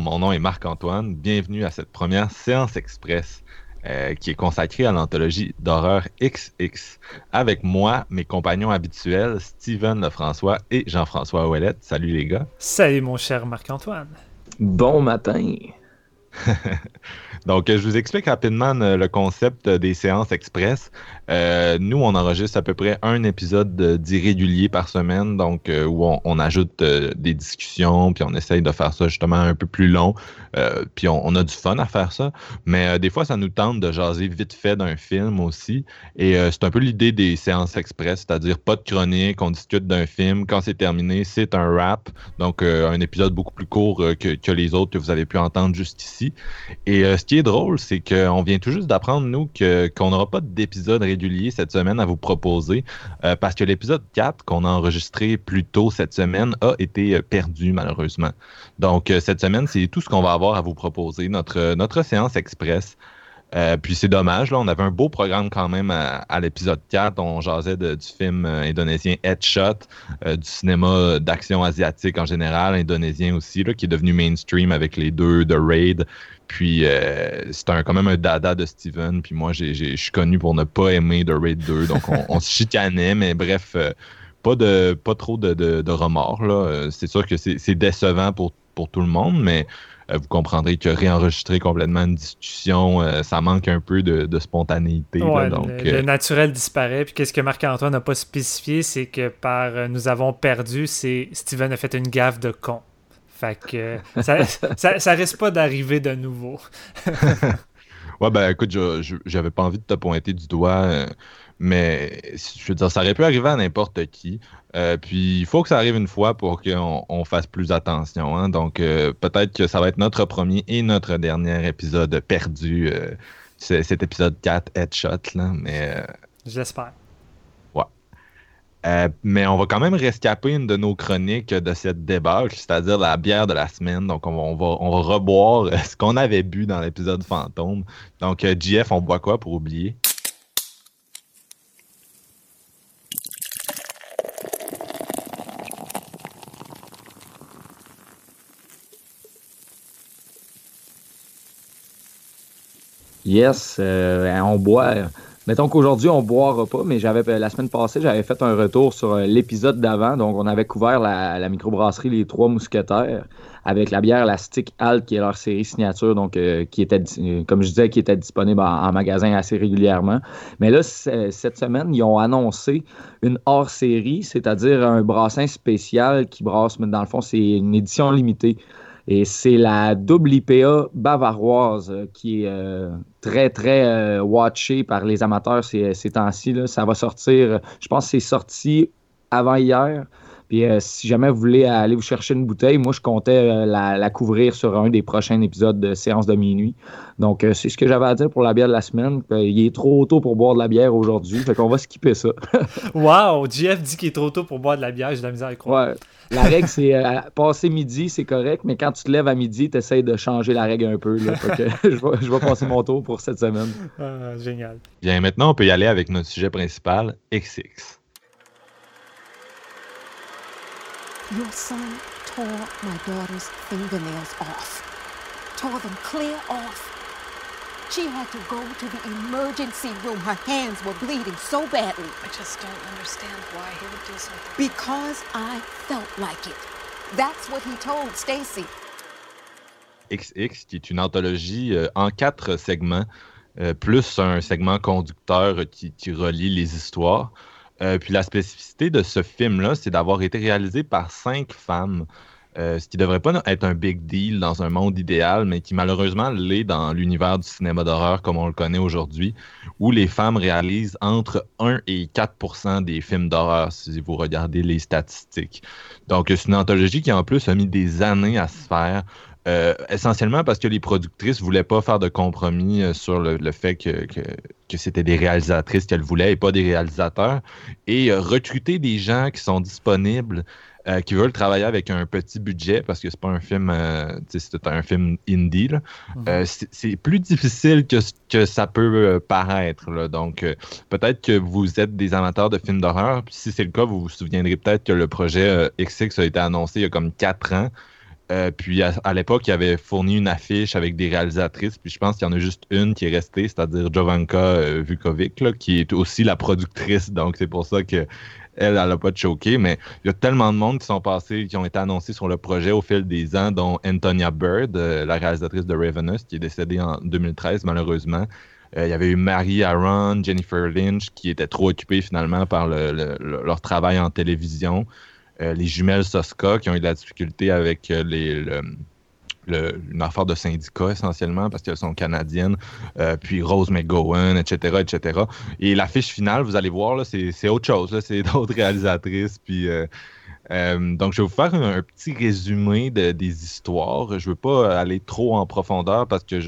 Mon nom est Marc-Antoine. Bienvenue à cette première séance express euh, qui est consacrée à l'anthologie d'horreur XX. Avec moi, mes compagnons habituels, Steven Lefrançois et Jean-François Ouellette. Salut les gars. Salut mon cher Marc-Antoine. Bon matin. Donc, je vous explique rapidement euh, le concept des séances express. Euh, nous, on enregistre à peu près un épisode d'irrégulier par semaine, donc euh, où on, ajoute des discussions, puis on essaye de faire ça justement un peu plus long, puis on, a du fun à faire ça. Mais des fois, ça nous tente de jaser vite fait d'un film aussi. Et c'est un peu l'idée des séances express, c'est-à-dire pas de chronique, on discute d'un film. Quand c'est terminé, c'est un rap, donc un épisode beaucoup plus court que, les autres que vous avez pu entendre juste ici. Et qui est drôle, c'est qu'on vient tout juste d'apprendre, nous, qu'on n'aura pas d'épisode régulier cette semaine à vous proposer, euh, parce que l'épisode 4 qu'on a enregistré plus tôt cette semaine a été euh, perdu, malheureusement. Donc, euh, cette semaine, c'est tout ce qu'on va avoir à vous proposer, notre, notre séance express. puis c'est dommage, là, on avait un beau programme quand même à, l'épisode 4. On jasait du film indonésien Headshot, du cinéma d'action asiatique en général, indonésien aussi, là, qui est devenu mainstream avec les deux de Raid, puis euh, c'est quand même un dada de Steven. Puis moi, je suis connu pour ne pas aimer The Raid 2. Donc on, se chicanait, mais bref, euh, pas de pas trop de, remords. Euh, c'est sûr que c'est décevant pour, pour tout le monde, mais vous comprendrez que réenregistrer complètement une discussion, ça manque un peu de, spontanéité. donc, le, naturel disparaît. Puis qu'est-ce que Marc-Antoine n'a pas spécifié, c'est que par nous avons perdu, c'est Steven a fait une gaffe de con. Fait que ça, ça, risque pas d'arriver de nouveau. ouais, ben écoute, j'avais pas envie de te pointer du doigt, euh, mais je veux dire, ça aurait pu arriver à n'importe qui. Euh, puis il faut que ça arrive une fois pour qu'on fasse plus attention. Hein. Donc euh, peut-être que ça va être notre premier et notre dernier épisode perdu, cet épisode 4 Headshot, là, mais. J'espère. Euh, mais on va quand même rescaper une de nos chroniques de cette débâcle, c'est-à-dire la bière de la semaine. Donc, on va, on va, reboire euh, ce qu'on avait bu dans l'épisode fantôme. Donc, euh, JF, on boit quoi pour oublier? Yes, on boit Mettons qu'aujourd'hui, on ne boira pas, mais j'avais la semaine passée, j'avais fait un retour sur euh, l'épisode d'avant. Donc, on avait couvert la, microbrasserie Les Trois Mousquetaires avec la bière Elastic Alt, qui est leur série signature, donc euh, qui était, comme je disais, qui était disponible en, magasin assez régulièrement. Mais là, cette semaine, ils ont annoncé une hors-série, c'est-à-dire un brassin spécial qui brasse, mais dans le fond, c'est une édition limitée. Et c'est la double IPA bavaroise euh, qui est euh, très, très euh, watchée par les amateurs ces, ces temps-ci. Ça va sortir, je pense que c'est sorti avant hier. Puis si jamais vous voulez aller vous chercher une bouteille, moi je comptais la, couvrir sur un des prochains épisodes de séance de minuit. Donc c'est ce que j'avais à dire pour la bière de la semaine. il est trop tôt pour boire de la bière aujourd'hui, fait qu'on va skipper ça. wow, Jeff dit qu'il est trop tôt pour boire de la bière, j'ai de la misère à croire. Ouais. La règle, c'est euh, passer midi, c'est correct, mais quand tu te lèves à midi, tu essaies de changer la règle un peu. je, vais, passer mon tour pour cette semaine. Ah, génial. Bien, maintenant, on peut y aller avec notre sujet principal, XX. Your son tore my daughter's fingernails off. Tore them clear off. She had to go to the emergency room. Her hands were bleeding so badly. I just don't understand why he would do something. Because I felt like it. That's what he told Stacy. XX, qui est une anthologie euh, en quatre segments, euh, plus un segment conducteur qui, qui relie les histoires. Euh, puis la spécificité de ce film-là, c'est d'avoir été réalisé par cinq femmes. Euh, ce qui devrait pas être un big deal dans un monde idéal, mais qui malheureusement l'est dans l'univers du cinéma d'horreur comme on le connaît aujourd'hui, où les femmes réalisent entre 1 et 4% des films d'horreur, si vous regardez les statistiques. Donc, c'est une anthologie qui, en plus, a mis des années à se faire. Euh, essentiellement parce que les productrices voulaient pas faire de compromis euh, sur le, fait que, que, c'était des réalisatrices qu'elles voulaient et pas des réalisateurs. Et recruter des gens qui sont disponibles euh, qui veulent travailler avec un petit budget parce que c'est pas un film, euh, c'est un film indie. Mhm. Euh, c'est plus difficile que ce que ça peut paraître. Donc, peut-être que vous êtes des amateurs de films d'horreur. Si c'est le cas, vous vous souviendrez peut-être que le projet XX a été annoncé il y a comme quatre ans. Puis à, l'époque, il avait fourni une affiche avec des réalisatrices. Puis je pense qu'il y en a juste une qui est restée, c'est-à-dire Jovanka Vukovic, qui est aussi la productrice. Donc c'est pour ça que elle, n'a pas choqué, mais il y a tellement de monde qui sont passés, qui ont été annoncés sur le projet au fil des ans, dont Antonia Bird, euh, la réalisatrice de Ravenous, qui est décédée en 2013, malheureusement. Euh, il y avait eu Marie Aaron, Jennifer Lynch, qui étaient trop occupées finalement par leur travail en télévision. Euh, les jumelles Soska, qui ont eu de la difficulté avec les, une affaire de syndicat essentiellement parce qu'elles sont canadiennes, euh, puis Rose McGowan, etc., etc. Et l'affiche finale, vous allez voir, c'est autre chose, c'est d'autres réalisatrices, puis... Euh, euh, donc, je vais vous faire un, petit résumé des histoires. Je ne veux pas aller trop en profondeur parce que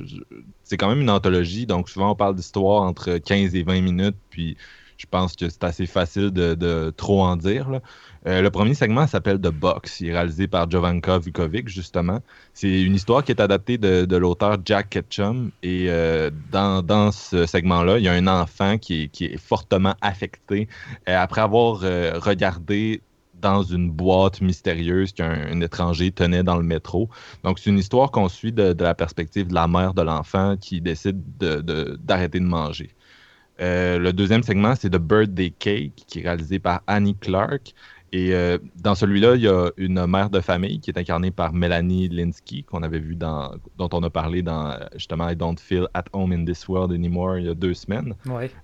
c'est quand même une anthologie. Donc, souvent, on parle d'histoires entre 15 et 20 minutes. Puis, je pense que c'est assez facile de, trop en dire. Euh, le premier segment s'appelle The Box. Il est réalisé par Jovanka Vukovic, justement. C'est une histoire qui est adaptée de, l'auteur Jack Ketchum. Et euh, dans, ce segment-là, il y a un enfant qui est, fortement affecté euh, après avoir regardé dans une boîte mystérieuse qu'un étranger tenait dans le métro. Donc, c'est une histoire qu'on suit de, la perspective de la mère de l'enfant qui décide d'arrêter de manger. Euh, le deuxième segment, c'est The Birthday Cake, qui est réalisé par Annie Clark. Et euh, dans celui-là, il y a une mère de famille qui est incarnée par Melanie Linsky, qu'on avait vu dans, dont on a parlé dans justement I Don't Feel at Home in This World Anymore il y a deux semaines.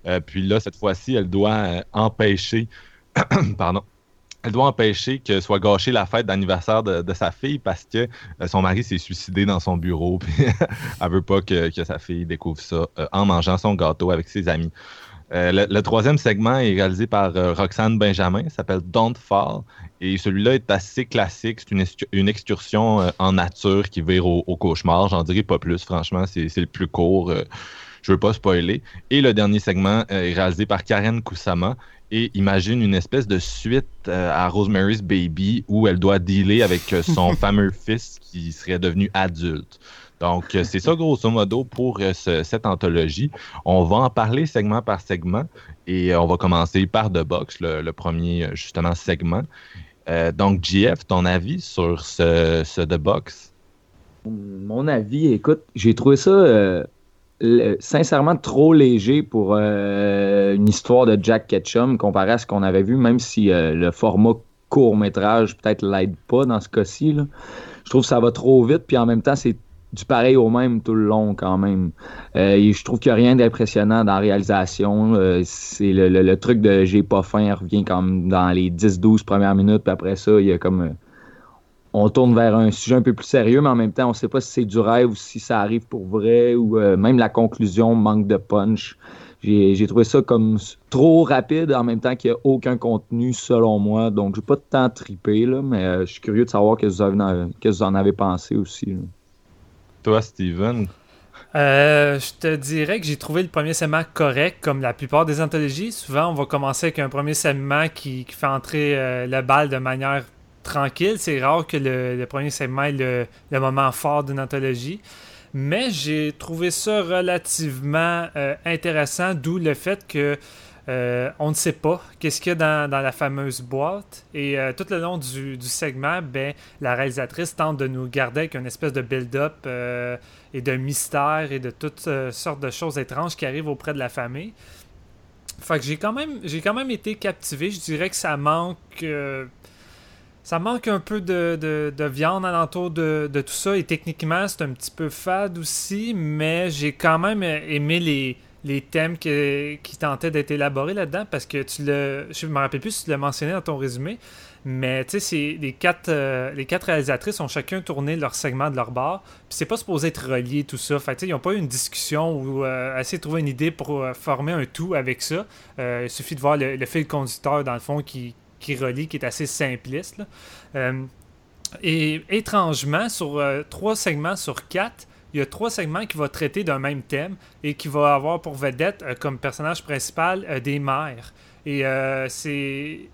Euh, puis là, cette fois-ci, elle doit empêcher, pardon, elle doit empêcher que soit gâchée la fête d'anniversaire de, sa fille parce que euh, son mari s'est suicidé dans son bureau. Puis elle veut pas que, sa fille découvre ça euh, en mangeant son gâteau avec ses amis. Euh, le, troisième segment est réalisé par Roxane Benjamin, s'appelle Don't Fall. Et celui-là est assez classique. C'est une, excursion en nature qui vire au, cauchemar. J'en dirais pas plus, franchement. C'est le plus court. Je veux pas spoiler. Et le dernier segment est réalisé par Karen Kusama et imagine une espèce de suite euh, à Rosemary's Baby où elle doit dealer avec euh, son fameux fils qui serait devenu adulte. Donc, euh, c'est ça grosso modo pour cette anthologie. On va en parler segment par segment et on va commencer par The Box, le, premier justement segment. donc, JF, ton avis sur ce, ce The Box? Mon avis, écoute, j'ai trouvé ça sincèrement trop léger pour euh, une histoire de Jack Ketchum comparé à ce qu'on avait vu, même si euh, le format court métrage peut-être l'aide pas dans ce cas-ci. Je trouve que ça va trop vite, puis en même temps, c'est du pareil au même tout le long quand même. Euh, je trouve qu'il n'y a rien d'impressionnant dans la réalisation. c'est le, truc de j'ai pas faim revient comme dans les 10-12 premières minutes, puis après ça, il y a comme on tourne vers un sujet un peu plus sérieux, mais en même temps, on ne sait pas si c'est du rêve ou si ça arrive pour vrai, ou euh, même la conclusion manque de punch. J'ai trouvé ça comme trop rapide en même temps qu'il n'y a aucun contenu selon moi. Donc, je n'ai pas de temps triper, là, mais euh, je suis curieux de savoir ce que vous en avez pensé aussi. Toi, Steven? Euh, je te dirais que j'ai trouvé le premier segment correct, comme la plupart des anthologies. Souvent, on va commencer avec un premier segment qui, fait entrer le bal de manière tranquille. C'est rare que le, premier segment est le, moment fort d'une anthologie. Mais j'ai trouvé ça relativement euh, intéressant, d'où le fait que euh, on ne sait pas qu'est-ce qu'il y a dans, la fameuse boîte. Et euh, tout le long du, segment, ben, la réalisatrice tente de nous garder avec une espèce de build-up et de mystère et de toutes sortes de choses étranges qui arrivent auprès de la famille. Fait que j'ai quand même j'ai quand même été captivé. Je dirais que ça manque ça manque un peu de, viande alentour de, de, tout ça. Et techniquement, c'est un petit peu fade aussi. Mais j'ai quand même aimé les, les thèmes qui tentaient d'être élaborés là-dedans parce que tu le. Je me rappelle plus si tu l'as mentionné dans ton résumé, mais tu sais, les quatre, euh, les quatre réalisatrices ont chacun tourné leur segment de leur bar. Puis c'est pas supposé être relié tout ça. Fait ils n'ont pas eu une discussion ou euh, essayé de trouver une idée pour euh, former un tout avec ça. il suffit de voir le, fil conducteur dans le fond qui, qui relie, qui est assez simpliste. et étrangement, sur trois segments sur quatre, il y a trois segments qui vont traiter d'un même thème et qui vont avoir pour vedette comme personnage principal des mères. Et c'est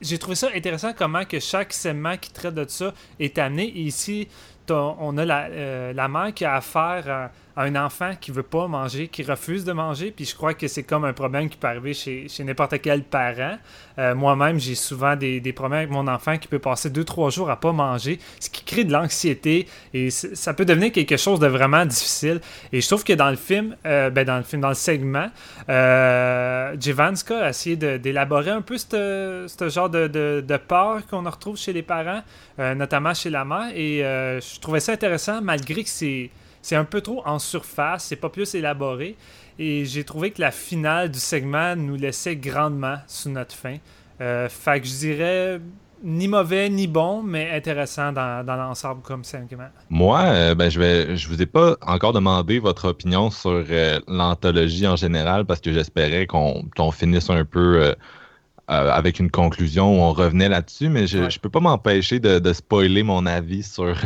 j'ai trouvé ça intéressant comment que chaque segment qui traite de ça est amené. Et ici, on a la, euh, la mère qui a affaire un enfant qui veut pas manger, qui refuse de manger. Puis je crois que c'est comme un problème qui peut arriver chez, chez n'importe quel parent. Euh, moi-même, j'ai souvent des, des, problèmes avec mon enfant qui peut passer deux, trois jours à pas manger, ce qui crée de l'anxiété et ça peut devenir quelque chose de vraiment difficile. Et je trouve que dans le film, euh, ben dans le film, dans le segment, euh, Jivanska a essayé d'élaborer un peu ce genre de, de, de peur qu'on retrouve chez les parents, euh, notamment chez la mère. Et je trouvais ça intéressant malgré que c'est c'est un peu trop en surface, c'est pas plus élaboré. Et j'ai trouvé que la finale du segment nous laissait grandement sous notre fin. Euh, fait que je dirais ni mauvais ni bon, mais intéressant dans, l'ensemble comme segment. Moi, euh, ben, je vais, je vous ai pas encore demandé votre opinion sur euh, l'anthologie en général parce que j'espérais qu'on finisse un peu avec une conclusion où on revenait là-dessus, mais je, ne peux pas m'empêcher de, de, spoiler mon avis sur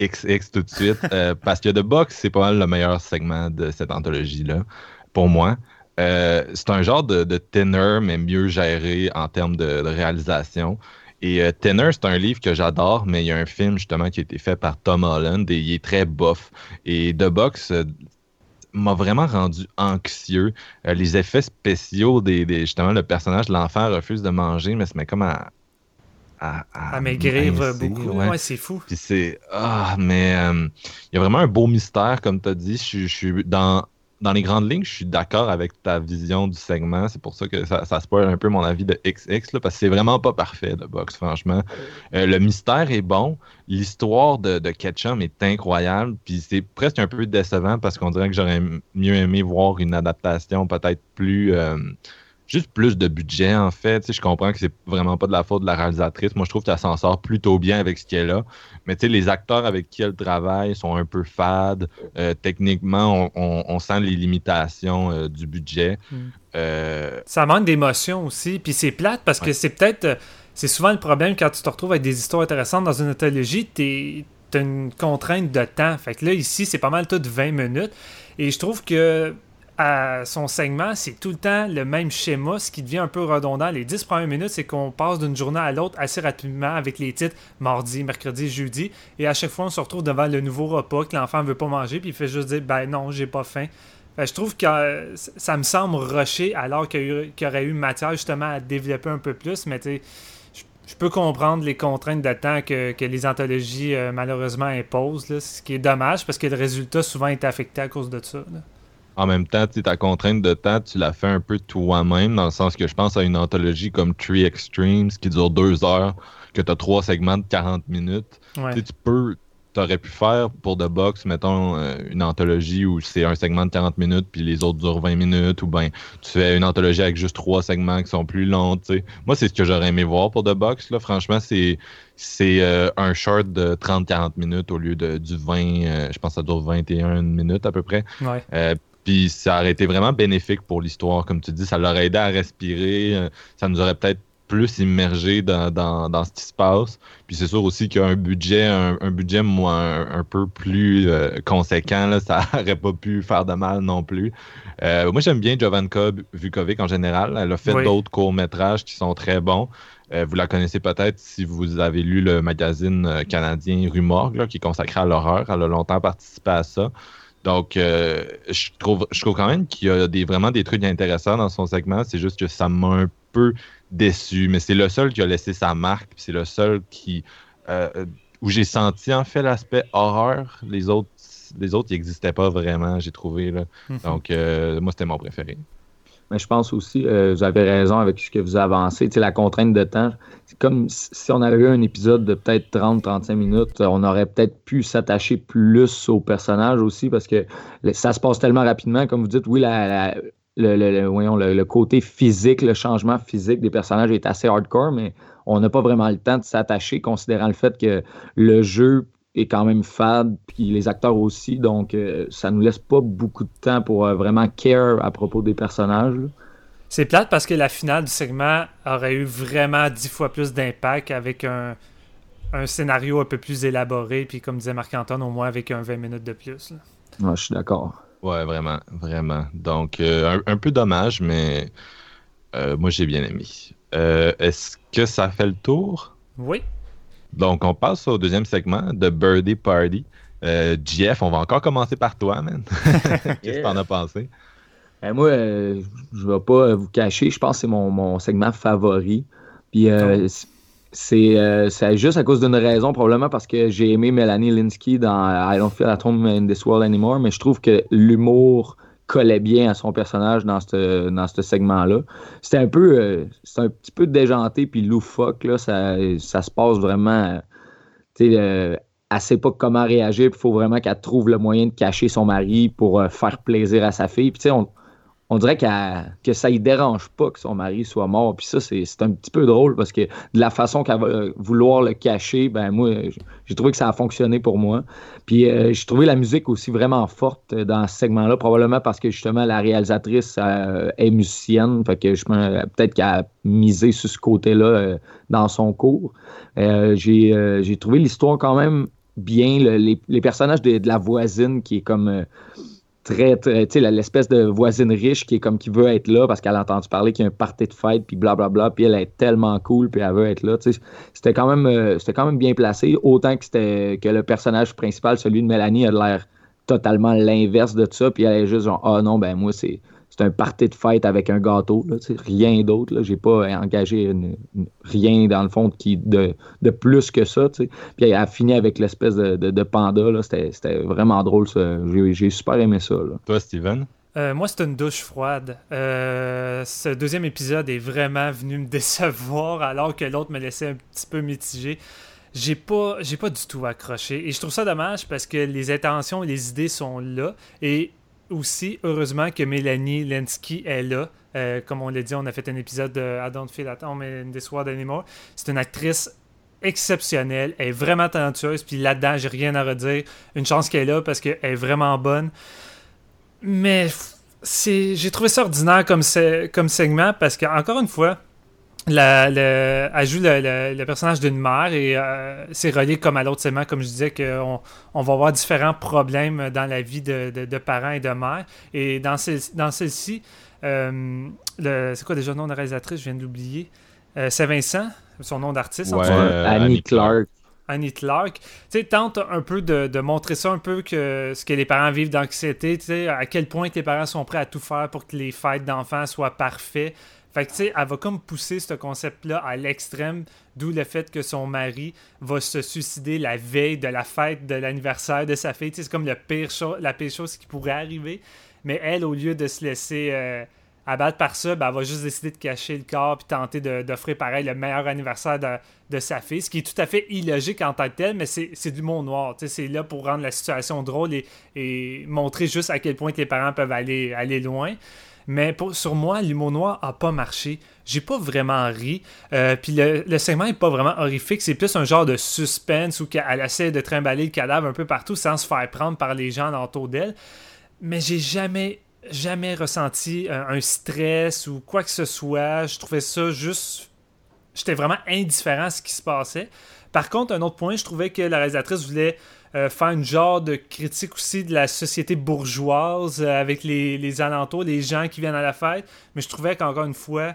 XX tout de suite, euh, parce que The Box, c'est pas mal le meilleur segment de cette anthologie-là, pour moi. Euh, c'est un genre de, tenor, mais mieux géré en termes de, réalisation. Et euh, Tenor, c'est un livre que j'adore, mais il y a un film justement qui a été fait par Tom Holland et il est très bof. Et The Box m'a vraiment rendu anxieux. les effets spéciaux des, des, justement le personnage de l'enfant refuse de manger, mais se met comme à, à, maigrir beaucoup. Ouais, c'est fou. Puis c'est. Ah, mais euh, il y a vraiment un beau mystère, comme tu as dit. Je, suis dans, dans les grandes lignes, je suis d'accord avec ta vision du segment. C'est pour ça que ça, ça spoil un peu mon avis de XX, là, parce que c'est vraiment pas parfait, de box, franchement. Euh, le mystère est bon. L'histoire de, de Ketchum est incroyable. Puis c'est presque un peu décevant parce qu'on dirait que j'aurais mieux aimé voir une adaptation peut-être plus. Euh, juste plus de budget, en fait. je comprends que c'est vraiment pas de la faute de la réalisatrice. Moi, je trouve qu'elle s'en sort plutôt bien avec ce qu'elle a. Mais les acteurs avec qui elle travaille sont un peu fades. Euh, techniquement, on, sent les limitations euh, du budget. Hmm. Euh, Ça manque d'émotion aussi. Puis c'est plate parce que c'est peut-être. C'est souvent le problème quand tu te retrouves avec des histoires intéressantes dans une anthologie. Tu as une contrainte de temps. Fait que là, ici, c'est pas mal tout de 20 minutes. Et je trouve que à son segment, c'est tout le temps le même schéma, ce qui devient un peu redondant. Les 10 premières minutes, c'est qu'on passe d'une journée à l'autre assez rapidement avec les titres mardi, mercredi, jeudi. Et à chaque fois, on se retrouve devant le nouveau repas que l'enfant ne veut pas manger, puis il fait juste dire Ben non, j'ai pas faim. je trouve que euh, ça me semble rusher alors qu'il y, aurait eu matière justement à développer un peu plus, mais tu je peux comprendre les contraintes de temps que, les anthologies euh, malheureusement imposent, ce qui est dommage parce que le résultat souvent est affecté à cause de ça en même temps, ta contrainte de temps, tu la fais un peu toi-même, dans le sens que je pense à une anthologie comme Tree Extremes qui dure deux heures, que tu as trois segments de 40 minutes. Tu peux, aurais pu faire pour The Box, mettons, euh, une anthologie où c'est un segment de 40 minutes puis les autres durent 20 minutes, ou bien tu fais une anthologie avec juste trois segments qui sont plus longs. Moi, c'est ce que j'aurais aimé voir pour The Box. Là. Franchement, c'est c'est euh, un short de 30-40 minutes au lieu de, du 20, euh, je pense que ça dure 21 minutes à peu près. Ouais. Puis ça aurait été vraiment bénéfique pour l'histoire. Comme tu dis, ça l'aurait aidé à respirer. Euh, ça nous aurait peut-être plus immergé dans, dans, ce qui se passe. Puis c'est sûr aussi qu'un budget, un, budget moi, un, peu plus euh, conséquent, là, ça n'aurait pas pu faire de mal non plus. Euh, moi, j'aime bien Jovanka Vukovic en général. Elle a fait d'autres courts-métrages qui sont très bons. vous la connaissez peut-être si vous avez lu le magazine canadien Rue Morgue, qui est consacré à l'horreur. Elle a longtemps participé à ça. Donc, euh, je, trouve, je trouve quand même qu'il y a des, vraiment des trucs intéressants dans son segment. C'est juste que ça m'a un peu déçu. Mais c'est le seul qui a laissé sa marque. C'est le seul qui euh, où j'ai senti en fait l'aspect horreur. Les autres, les autres, n'existaient pas vraiment, j'ai trouvé. Là. Donc, euh, moi, c'était mon préféré. Mais je pense aussi, euh, vous avez raison avec ce que vous avancez. la contrainte de temps, c'est comme si on avait eu un épisode de peut-être 30-35 minutes, on aurait peut-être pu s'attacher plus au personnage aussi parce que ça se passe tellement rapidement. Comme vous dites, oui, le, le, côté physique, le changement physique des personnages est assez hardcore, mais on n'a pas vraiment le temps de s'attacher, considérant le fait que le jeu est quand même fade, puis les acteurs aussi, donc euh, ça nous laisse pas beaucoup de temps pour euh, vraiment care à propos des personnages. C'est plate parce que la finale du segment aurait eu vraiment dix fois plus d'impact avec un, scénario un peu plus élaboré, puis comme disait Marc-Antoine, au moins avec un 20 minutes de plus. je suis d'accord. Ouais, vraiment, vraiment. Donc, euh, un, peu dommage, mais moi j'ai bien aimé. Est-ce que ça fait le tour? Oui. Donc, on passe au deuxième segment de Birdie Party. Euh, Jeff, on va encore commencer par toi, man. Qu'est-ce que t'en as pensé? Ben, moi, euh, je ne vais pas vous cacher, je pense que c'est mon, segment favori. Puis euh, oh. c'est juste à cause d'une raison, probablement parce que j'ai aimé Melanie Linsky dans I Don't Feel at Home in This World Anymore, mais je trouve que l'humour collait bien à son personnage dans ce segment-là. C'était un peu euh, un petit peu déjanté puis loufoque là, ça, ça se passe vraiment tu sais euh, elle sait pas comment réagir, il faut vraiment qu'elle trouve le moyen de cacher son mari pour euh, faire plaisir à sa fille. On dirait que ça ne dérange pas que son mari soit mort. Puis ça, c'est un petit peu drôle parce que de la façon qu'elle va vouloir le cacher, ben moi, j'ai trouvé que ça a fonctionné pour moi. Puis euh, j'ai trouvé la musique aussi vraiment forte dans ce segment-là, probablement parce que justement la réalisatrice euh, est musicienne. Fait que peut-être qu'elle a misé sur ce côté-là euh, dans son cours. j'ai trouvé l'histoire quand même bien. les, personnages de, de, la voisine qui est comme très, tu sais, l'espèce de voisine riche qui est comme qui veut être là parce qu'elle a entendu parler qu'il y a un party de fête, puis blablabla, puis elle est tellement cool, puis elle veut être là. Tu sais, c'était quand même, euh, quand même bien placé, autant que c'était que le personnage principal, celui de Mélanie, a l'air totalement l'inverse de ça, puis elle est juste genre, ah non, ben moi, c'est c'est un party de fête avec un gâteau, là, rien d'autre. J'ai pas engagé rien dans le fond qui, de, de plus que ça. Puis elle a fini avec l'espèce de, de, panda. C'était vraiment drôle. J'ai super aimé ça. Toi, Steven? Euh, moi, c'est une douche froide. Euh, ce deuxième épisode est vraiment venu me décevoir alors que l'autre me laissait un petit peu mitigé. J'ai pas, j'ai pas du tout accroché. Et je trouve ça dommage parce que les intentions et les idées sont là. Et aussi, heureusement, que Mélanie Lensky est là. Euh, comme on l'a dit, on a fait un épisode de I Don't Feel at Home in This World Anymore. C'est une actrice exceptionnelle. Elle est vraiment talentueuse. Puis là-dedans, j'ai rien à redire. Une chance qu'elle est là parce qu'elle est vraiment bonne. Mais j'ai trouvé ça ordinaire comme, comme segment parce qu'encore une fois, la, elle joue le, personnage d'une mère et euh, c'est relié comme à l'autre segment, comme je disais, qu'on on va avoir différents problèmes dans la vie de, parents et de mères. Et dans, dans celle-ci, euh, c'est quoi déjà le nom de réalisatrice? Je viens d'oublier. Euh, c'est Vincent, son nom d'artiste. Annie Clark. Annie Clark, tu tente un peu de, montrer ça un peu que ce que les parents vivent d'anxiété, tu sais, à quel point les parents sont prêts à tout faire pour que les fêtes d'enfants soient parfaits. Fait tu sais, elle va comme pousser ce concept-là à l'extrême, d'où le fait que son mari va se suicider la veille de la fête de l'anniversaire de sa fille. c'est comme la pire chose qui pourrait arriver. Mais elle, au lieu de se laisser euh, abattre par ça, ben, elle va juste décider de cacher le corps puis tenter d'offrir pareil le meilleur anniversaire de, sa fille, ce qui est tout à fait illogique en tant que tel, mais c'est du monde noir. C'est là pour rendre la situation drôle et, et, montrer juste à quel point les parents peuvent aller, aller loin. Mais sur moi, l'humour noir a pas marché. J'ai pas vraiment ri. Euh, puis le, segment est pas vraiment horrifique. C'est plus un genre de suspense où elle essaie de trimballer le cadavre un peu partout sans se faire prendre par les gens autour d'elle. Mais j'ai jamais, jamais ressenti un, stress ou quoi que ce soit. Je trouvais ça juste. J'étais vraiment indifférent à ce qui se passait. Par contre, un autre point, je trouvais que la réalisatrice voulait euh, faire une genre de critique aussi de la société bourgeoise euh, avec les, alentours, les gens qui viennent à la fête. Mais je trouvais qu'encore une fois,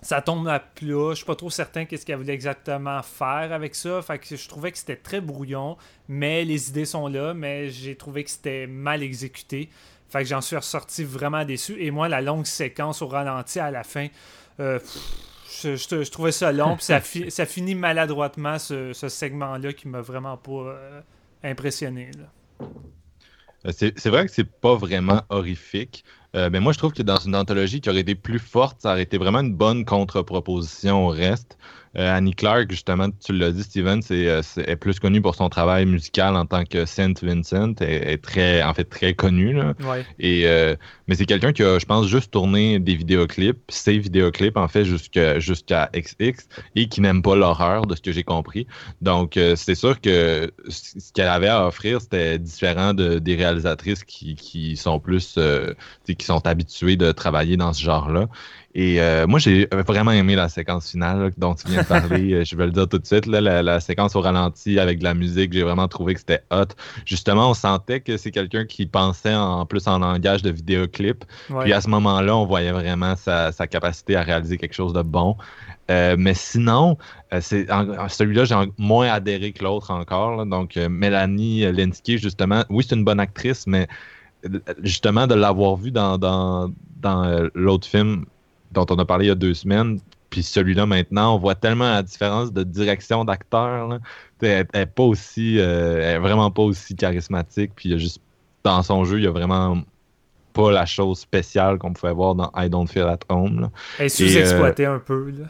ça tombe à plat. Je suis pas trop certain qu'est-ce qu'elle voulait exactement faire avec ça. Fait que je trouvais que c'était très brouillon, mais les idées sont là, mais j'ai trouvé que c'était mal exécuté. Fait que j'en suis ressorti vraiment déçu. Et moi, la longue séquence au ralenti à la fin, euh, je, trouvais ça long. Puis ça, ça finit maladroitement ce, segment-là qui m'a vraiment pas impressionné. Euh, c'est vrai que c'est pas vraiment horrifique. Euh, mais moi, je trouve que dans une anthologie qui aurait été plus forte, ça aurait été vraiment une bonne contre-proposition au reste. Euh, Annie Clark, justement, tu l'as dit, Steven, c'est, euh, est plus connue pour son travail musical en tant que Saint Vincent. Elle est très, en fait, très connue. Là. Ouais. Et, euh, mais c'est quelqu'un qui a, je pense, juste tourné des vidéoclips, ses vidéoclips, en fait, jusqu'à jusqu'à XX, et qui n'aime pas l'horreur, de ce que j'ai compris. Donc, euh, c'est sûr que ce qu'elle avait à offrir, c'était différent de, des réalisatrices qui, qui sont plus, qui sont habituées de travailler dans ce genre-là. Et euh, moi, j'ai vraiment aimé la séquence finale là, dont tu viens de parler. Je vais le dire tout de suite. Là, la, la séquence au ralenti avec de la musique, j'ai vraiment trouvé que c'était hot. Justement, on sentait que c'est quelqu'un qui pensait en plus en langage de vidéoclip. Ouais. Puis à ce moment-là, on voyait vraiment sa, sa capacité à réaliser quelque chose de bon. Euh, mais sinon, euh, celui-là, j'ai moins adhéré que l'autre encore. là. Donc, Mélanie Linsky, justement, oui, c'est une bonne actrice, mais justement, de l'avoir vue dans, dans, dans l'autre film dont on a parlé il y a deux semaines, puis celui-là maintenant, on voit tellement la différence de direction d'acteur. Elle, elle est pas aussi, euh, elle est vraiment pas aussi charismatique, puis il y a juste dans son jeu, il y a vraiment pas la chose spéciale qu'on pouvait voir dans I Don't Feel at Home. Là. Elle est sous-exploitée un peu. Là.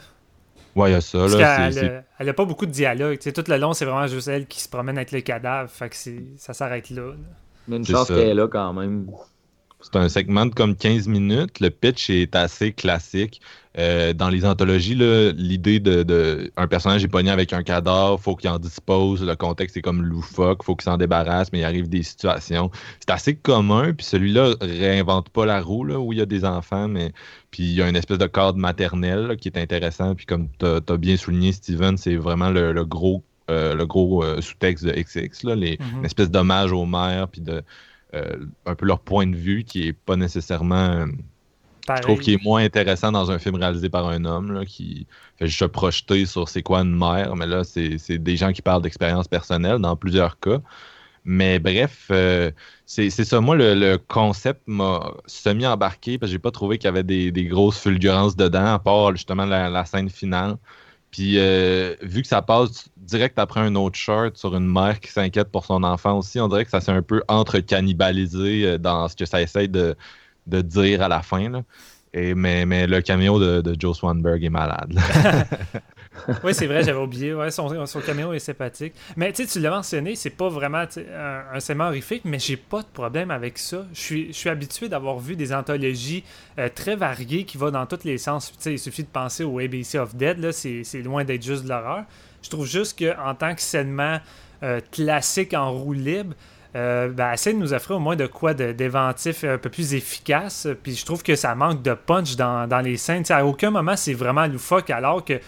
Ouais, il y a ça. Parce Là, a- elle a pas beaucoup de dialogue. Tu sais, tout le long, c'est vraiment juste elle qui se promène avec le cadavre. Fait que c'est- ça s'arrête là. là. Mais une chance qu'elle est là quand même. C'est un segment de comme 15 minutes. Le pitch est assez classique. Euh, dans les anthologies, l'idée de, de- un personnage est pogné avec un cadavre, faut qu'il en dispose. Le contexte est comme loufoque, faut qu'il s'en débarrasse, mais il arrive des situations. C'est assez commun. Puis celui-là réinvente pas la roue là, où il y a des enfants, mais puis il y a une espèce de cadre maternel là, qui est intéressant. Puis comme tu as, bien souligné, Steven, c'est vraiment le, le gros, euh, le gros euh, sous-texte de XX, là, les, Mhm. une espèce d'hommage aux mères, puis de un peu leur point de vue qui est pas nécessairement. euh, Pareil. je trouve qu'il est moins intéressant dans un film réalisé par un homme là, qui fait juste se projeter sur c'est quoi une mère, mais là, c'est des gens qui parlent d'expérience personnelle dans plusieurs cas. Mais bref, euh, c'est c'est ça. Moi, le, le concept m'a semi-embarqué parce que j'ai pas trouvé qu'il y avait des, des grosses fulgurances dedans, à part justement la, la scène finale. Puis euh, vu que ça passe direct après un autre short sur une mère qui s'inquiète pour son enfant aussi, on dirait que ça s'est un peu entre-cannibalisé euh, dans ce que ça essaye de, de dire à la fin. Et, mais, mais le caméo de, de Joe Swanberg est malade. Oui, c'est vrai, j'avais oublié. Ouais, son, son caméo est sympathique. Mais tu l'as mentionné, c'est pas vraiment un, un segment horrifique, mais j'ai pas de problème avec ça. Je suis, habitué d'avoir vu des anthologies euh, très variées qui vont dans tous les sens. Il suffit de penser au ABC of Dead, c'est loin d'être juste de l'horreur. Je trouve juste qu'en tant que segment euh, classique en roue libre, euh, ben, essaie de nous offrir au moins de quoi d'éventif un peu plus efficace. Puis je trouve que ça manque de punch dans, dans les scènes. À aucun moment c'est vraiment loufoque, alors que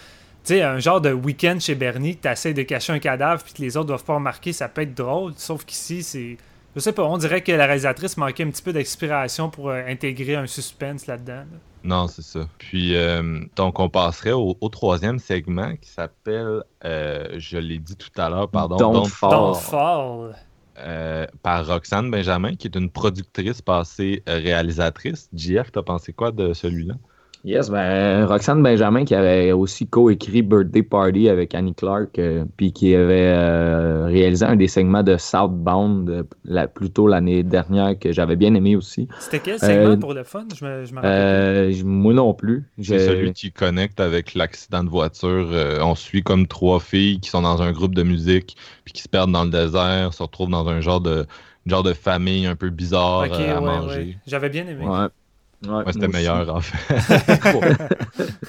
tu sais, un genre de week-end chez Bernie, que tu essaies de cacher un cadavre puis que les autres doivent pas remarquer, ça peut être drôle. Sauf qu'ici, c'est. Je sais pas, on dirait que la réalisatrice manquait un petit peu d'inspiration pour euh, intégrer un suspense là-dedans. là. non, c'est ça. Puis, euh, donc, on passerait au, au troisième segment qui s'appelle, euh, je l'ai dit tout à l'heure, pardon, Don't Don't Fall. Don't Fall. euh, par Roxane Benjamin, qui est une productrice passée réalisatrice. JF, t'as pensé quoi de celui-là? Yes, ben, Roxane Benjamin qui avait aussi coécrit Birthday Party avec Annie Clark, euh, puis qui avait euh, réalisé un des segments de Southbound euh, la, plus tôt l'année dernière que j'avais bien aimé aussi. C'était quel segment Euh, pour le fun? Je me, je me rappelle. Euh, j- moi non plus. C'est celui qui connecte avec l'accident de voiture. Euh, on suit comme trois filles qui sont dans un groupe de musique, puis qui se perdent dans le désert, se retrouvent dans un genre de, genre de famille un peu bizarre Ok, euh, à ouais, manger. ouais. J'avais bien aimé. Ouais. Ouais, Ouais, c'était aussi. meilleur, en fait. pour,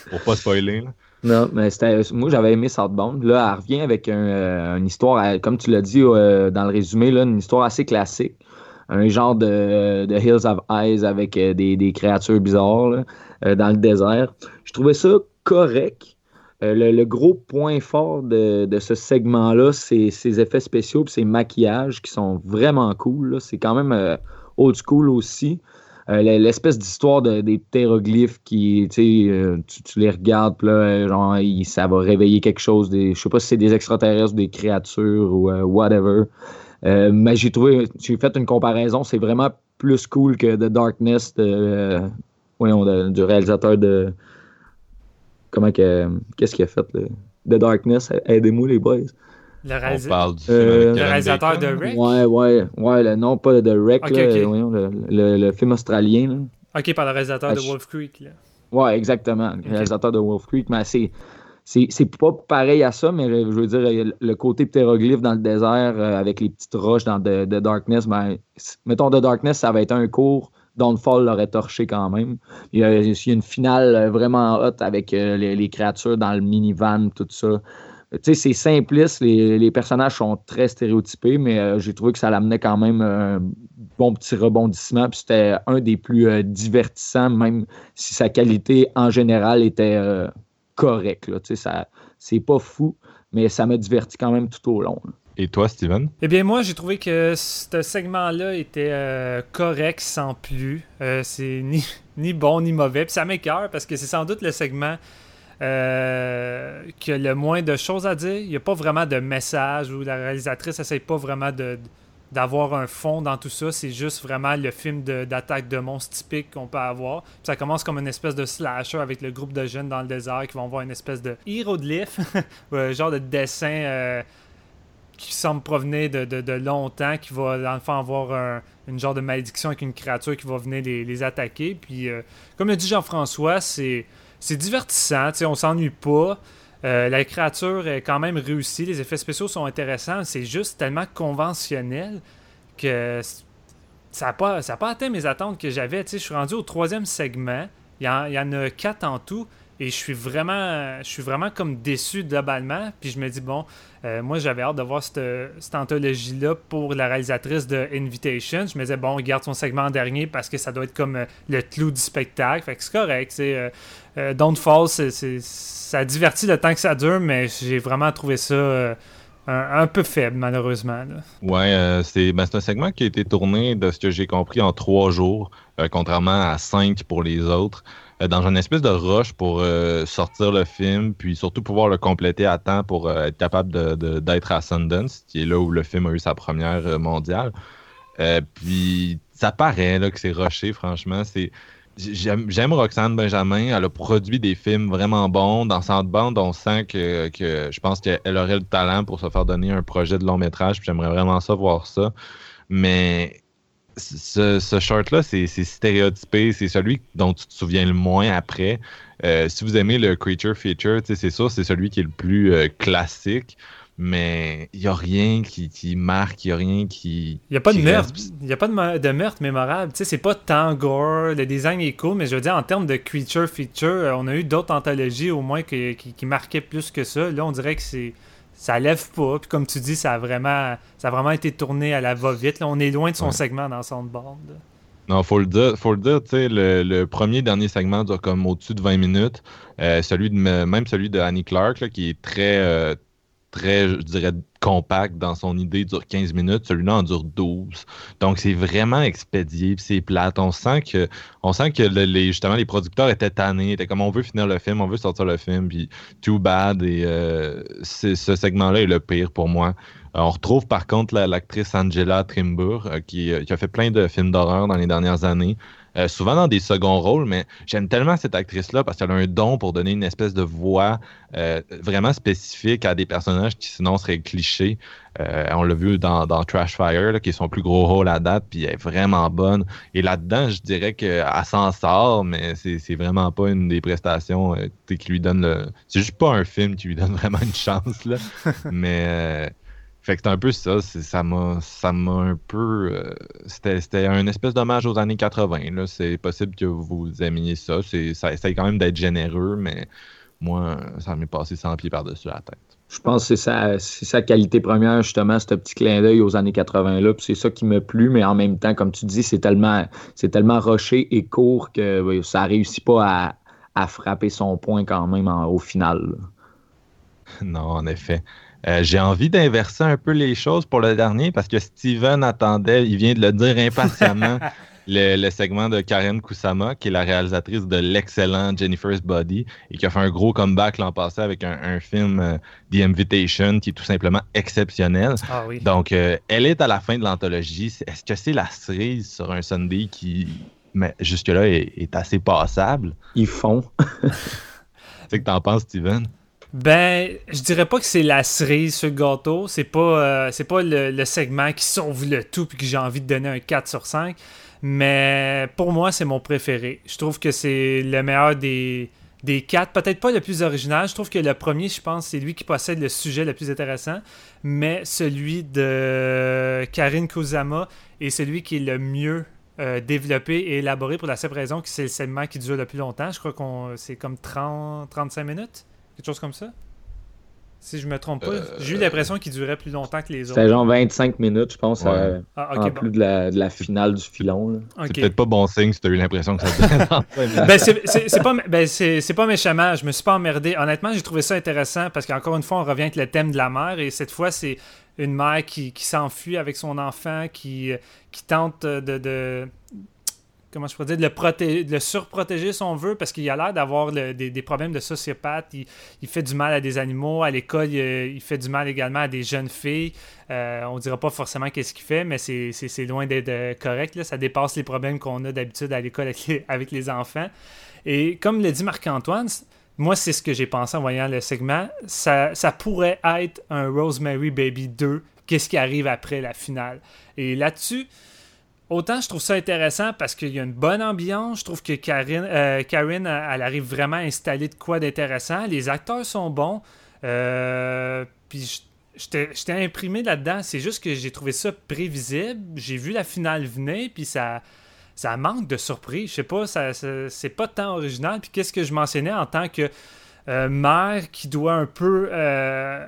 pour pas spoiler. là. Non, mais c'était, moi j'avais aimé Southbound. Là, elle revient avec un, euh, une histoire, euh, comme tu l'as dit euh, dans le résumé, là, une histoire assez classique. Un genre de, de Hills of Eyes avec euh, des, des créatures bizarres là, euh, dans le désert. Je trouvais ça correct. Euh, le, le gros point fort de, de ce segment-là, c'est ses effets spéciaux et ses maquillages qui sont vraiment cool. là. C'est quand même euh, old school aussi. Euh, l'espèce d'histoire de, des hiéroglyphes qui, euh, tu, tu les regardes, là, genre, ça va réveiller quelque chose. Des, je sais pas si c'est des extraterrestres, des créatures ou euh, whatever. Mais j'ai trouvé, j'ai fait une comparaison, c'est vraiment plus cool que The Darkness voyons, du réalisateur de. Comment que. Qu'est-ce qu'il a fait, là? The Darkness, aidez-moi les boys. Le, On parle du film Euh, avec le Kevin réalisateur de Rec? Ouais, ouais, ouais, le, non, pas de voyons, le, le- le film australien. là. Ok, par le réalisateur de Wolf Creek. Là. Ouais, exactement. Le réalisateur de Wolf Creek, mais c'est. C'est pas pareil à ça, mais je veux dire, le côté ptéroglyphe dans le désert euh, avec les petites roches dans The, Darkness, ben, mettons The Darkness, ça va être un cours. Dawnfall l'aurait torché quand même. Il y, a, une finale vraiment hot avec euh, les, les, créatures dans le minivan, tout ça. Tu sais, c'est simpliste, les, personnages sont très stéréotypés, mais euh, j'ai trouvé que ça l'amenait quand même un bon petit rebondissement. Puis c'était un des plus euh, divertissants, même si sa qualité en général était euh, correcte. Tu sais, c'est pas fou, mais ça m'a diverti quand même tout au long. Et toi, Steven? Eh bien, moi, j'ai trouvé que ce segment-là était correct sans plus. c'est ni, ni bon ni mauvais. Puis ça m'écœure parce que c'est sans doute le segment euh, qui a le moins de choses à dire. Il n'y a pas vraiment de message où la réalisatrice n'essaie pas vraiment de, d'avoir un fond dans tout ça. C'est juste vraiment le film d'attaque de, monstres typique qu'on peut avoir. ça commence comme une espèce de slasher avec le groupe de jeunes dans le désert qui vont voir une espèce de hiéroglyphe, un genre de dessin euh, qui semble provenir de, longtemps, qui va dans le fond avoir une genre de malédiction avec une créature qui va venir les, attaquer. Puis, euh, comme le dit Jean-François, c'est c'est divertissant, on s'ennuie pas. Euh, la créature est quand même réussie, les effets spéciaux sont intéressants, c'est juste tellement conventionnel que ça n'a pas, pas atteint mes attentes que j'avais. Je suis rendu au troisième segment, il y, en, a quatre en tout, et je suis vraiment, je suis vraiment comme déçu globalement. Puis je me dis, bon, euh, moi j'avais hâte de voir cette, cette anthologie-là pour la réalisatrice de Invitation. Je me disais, bon, garde son segment en dernier parce que ça doit être comme euh, le clou du spectacle. Fait que c'est correct. euh, Don't Fall, ça divertit le temps que ça dure, mais j'ai vraiment trouvé ça un, peu faible, malheureusement. Ouais, euh, ben, c'est un segment qui a été tourné, de ce que j'ai compris, en trois jours, contrairement à cinq pour les autres, dans une espèce de rush pour sortir le film, puis surtout pouvoir le compléter à temps pour être capable d'être à Sundance, qui est là où le film a eu sa première mondiale. puis ça paraît là, que c'est rushé, franchement. C'est J'aime Roxane Benjamin. Elle a produit des films vraiment bons. Dans bande, on sent que, je pense qu'elle aurait le talent pour se faire donner un projet de long métrage. J'aimerais vraiment ça voir ça. Mais ce, ce short-là, c'est stéréotypé. C'est celui dont tu te souviens le moins après. Euh, si vous aimez le Creature Feature, c'est sûr, c'est celui qui est le plus euh, classique mais il n'y a rien qui, qui marque, il n'y a rien qui. Il n'y a pas de meurtre. Il a pas de, de meurtre mémorable. C'est pas tant gore, le design est cool, mais je veux dire, en termes de creature feature, euh, on a eu d'autres anthologies au moins qui, qui, marquaient plus que ça. Là, on dirait que c'est. Ça lève pas. Puis comme tu dis, ça a vraiment, ça a vraiment été tourné à la va-vite. On est loin de son segment dans son bande. Non, faut le dire, faut le dire, tu sais, le, premier dernier segment dure comme au-dessus de 20 minutes. Euh, celui de même celui de Annie Clark, qui est très, euh, très, je dirais, compact dans son idée, dure 15 minutes. Celui-là en dure 12. Donc, c'est vraiment expédié, c'est plate. On sent que, on sent que les, justement, les producteurs étaient tannés, étaient comme on veut finir le film, on veut sortir le film, puis too bad. Et euh, ce segment-là est le pire pour moi. on retrouve par contre l'actrice Angela Trimbour, euh, qui, a fait plein de films d'horreur dans les dernières années. Euh, souvent dans des seconds rôles, mais j'aime tellement cette actrice-là parce qu'elle a un don pour donner une espèce de voix euh, vraiment spécifique à des personnages qui sinon seraient clichés. Euh, on l'a vu dans, dans Trash Fire, qui est son plus gros rôle à date, puis elle est vraiment bonne. Et là-dedans, je dirais qu'elle s'en sort, mais c'est vraiment pas une des prestations qui lui donne le. C'est juste pas un film qui lui donne vraiment une chance, là. mais fait que c'est un peu ça, ça m'a ça m'a un peu euh, c'était un espèce d'hommage aux années 80 c'est possible que vous aimiez ça, c'est ça essaye quand même d'être généreux mais moi ça m'est passé 100 pieds par-dessus la tête. Je pense que c'est sa, sa qualité première, justement, ce petit clin d'œil aux années 80-là. C'est ça qui me plu, mais en même temps, comme tu dis, c'est tellement, tellement roché et court que ça réussit pas à, frapper son point quand même au final. Non, en effet. Euh, j'ai envie d'inverser un peu les choses pour le dernier parce que Steven attendait, il vient de le dire impatiemment, le, segment de Karen Kusama, qui est la réalisatrice de l'excellent Jennifer's Body et qui a fait un gros comeback l'an passé avec un, film euh, The Invitation qui est tout simplement exceptionnel. Ah oui. Donc, euh, elle est à la fin de l'anthologie. Est-ce que c'est la cerise sur un Sunday qui, mais jusque-là, est, est assez passable? Ils font. c'est que t'en penses, Steven? Ben, je dirais pas que c'est la cerise sur le gâteau. C'est pas, euh, c'est pas le, segment qui sauve le tout puis que j'ai envie de donner un 4 sur 5. Mais pour moi, c'est mon préféré. Je trouve que c'est le meilleur des, des. Peut-être pas le plus original. Je trouve que le premier, je pense, c'est lui qui possède le sujet le plus intéressant. Mais celui de Karine Kozama est celui qui est le mieux euh, développé et élaboré pour la simple raison que c'est le segment qui dure le plus longtemps. Je crois qu'on c'est comme 30, 35 minutes, quelque chose comme ça? Si je me trompe pas, Euh, j'ai eu l'impression qu'il durait plus longtemps que les autres. C'était genre 25 minutes, je pense, Ouais. euh, Ah, en ok, plus de la, de la finale du filon. là. C'est peut-être pas bon signe si t'as eu l'impression que ça durait 35 minutes. Ben, c'est- pas, ben, pas méchamment. Je me suis pas emmerdé. Honnêtement, j'ai trouvé ça intéressant parce qu'encore une fois, on revient avec le thème de la mère et cette fois, c'est une mère qui, qui s'enfuit avec son enfant, qui, qui tente de, de- comment je pourrais dire, de le, surprotéger si on veut parce qu'il a l'air d'avoir des, problèmes de sociopathe. Il, fait du mal à des animaux. À l'école, il, il fait du mal également à des jeunes filles. Euh, on dira pas forcément qu'est-ce qu'il fait, mais c'est- loin d'être euh, correct. Ça dépasse les problèmes qu'on a d'habitude à l'école avec les, enfants. Et comme le dit Marc-Antoine, moi, c'est ce que j'ai pensé en voyant le segment. Ça pourrait être un Rosemary Baby 2. Qu'est-ce qui arrive après la finale? Et là-dessus, autant je trouve ça intéressant parce qu'il y a une bonne ambiance. Je trouve que Karine, euh, Karine, elle arrive vraiment à installer de quoi d'intéressant. Les acteurs sont bons. Euh, puis j'étais imprimé là-dedans. C'est juste que j'ai trouvé ça prévisible. J'ai vu la finale venir, puis ça, ça manque de surprise. Je sais pas, ça, ça- c'est pas tant original. Puis qu'est-ce que je mentionnais en tant que euh, mère qui doit un peu euh,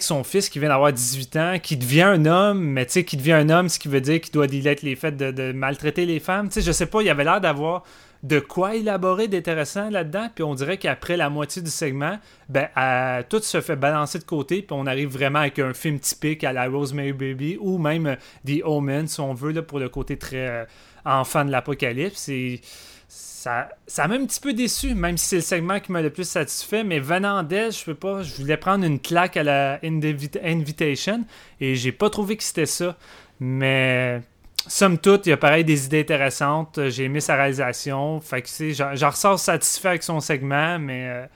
son fils qui vient d'avoir 18 ans, qui devient un homme, mais tu sais, qui devient un homme, ce qui veut dire qu'il doit dealer les faits de, maltraiter les femmes. Tu sais, je sais pas, il avait l'air d'avoir de quoi élaborer d'intéressant là-dedans, puis on dirait qu'après la moitié du segment, ben, tout se fait balancer de côté, puis on arrive vraiment avec un film typique à la Rosemary Baby, ou même euh, The Omen, si on veut, pour le côté très euh, enfant de l'apocalypse. Ça, m'a un petit peu déçu, même si c'est le segment qui m'a le plus satisfait, mais venant d'elle, je peux pas, je voulais prendre une claque à la Invita- Invitation, et j'ai pas trouvé que c'était ça. Mais somme toute, il y a pareil des idées intéressantes. J'ai aimé sa réalisation. Fait que c'est, j'en, j'en ressors satisfait avec son segment, mais